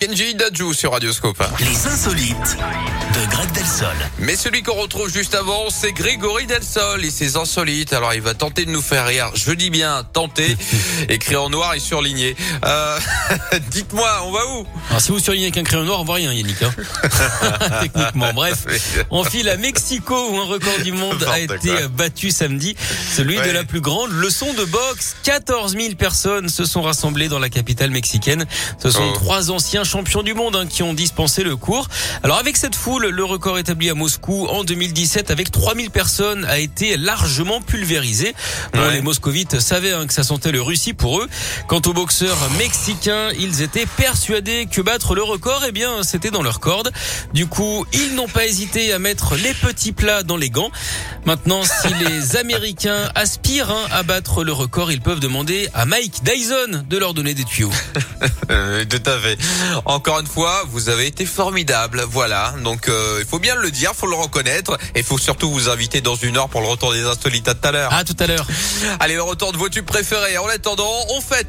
Kenji Dadju sur Radioscope. Les insolites de Greg Delsol. Mais celui qu'on retrouve juste avant, c'est Grégory Delsol et ses insolites. Alors il va tenter de nous faire rire. Je dis bien tenter, écrit en noir et surligné. Euh, Dites-moi, on va où Alors si vous surlignez avec un crayon noir, on voit rien Yannick. Hein Techniquement. Bref, on file à Mexico où un record du monde a été quoi. battu samedi. Celui Ouais. de la plus grande leçon de boxe. 14 000 personnes se sont rassemblées dans la capitale mexicaine. Ce sont Oh. trois anciens champions du monde hein, qui ont dispensé le cours. Alors avec cette foule, le record établi à Moscou en 2017 avec 3000 personnes a été largement pulvérisé. Bon, Ouais. les moscovites savaient hein, que ça sentait le Russie pour eux. Quant aux boxeurs mexicains, ils étaient persuadés que battre le record, eh bien, c'était dans leur corde. Du coup, ils n'ont pas hésité à mettre les petits plats dans les gants. Maintenant, si les Américains aspirent hein, à battre le record, ils peuvent demander à Mike Dyson de leur donner des tuyaux. Euh, Tout à fait. Encore une fois, vous avez été formidable. Voilà. Donc euh, il faut bien le dire, faut le reconnaître. Et il faut surtout vous inviter dans une heure pour le retour des insolites à tout à l'heure. À tout à l'heure. Allez, le retour de vos tubes préférés. En attendant, on fête